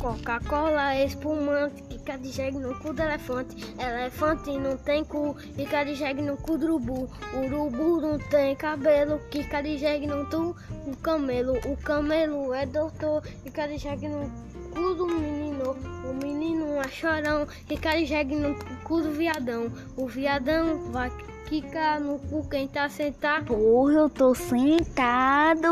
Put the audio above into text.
Coca-Cola é espumante, fica de jegue no cu do elefante. Elefante não tem cu, fica de jegue no cu do urubu. Urubu não tem cabelo, fica de jegue no tu, o camelo. O camelo é doutor, fica de jegue no cu do menino. O menino é chorão, fica de jegue no cu do viadão. O viadão vai quicar no cu quem tá sentado. Porra, eu tô sentado.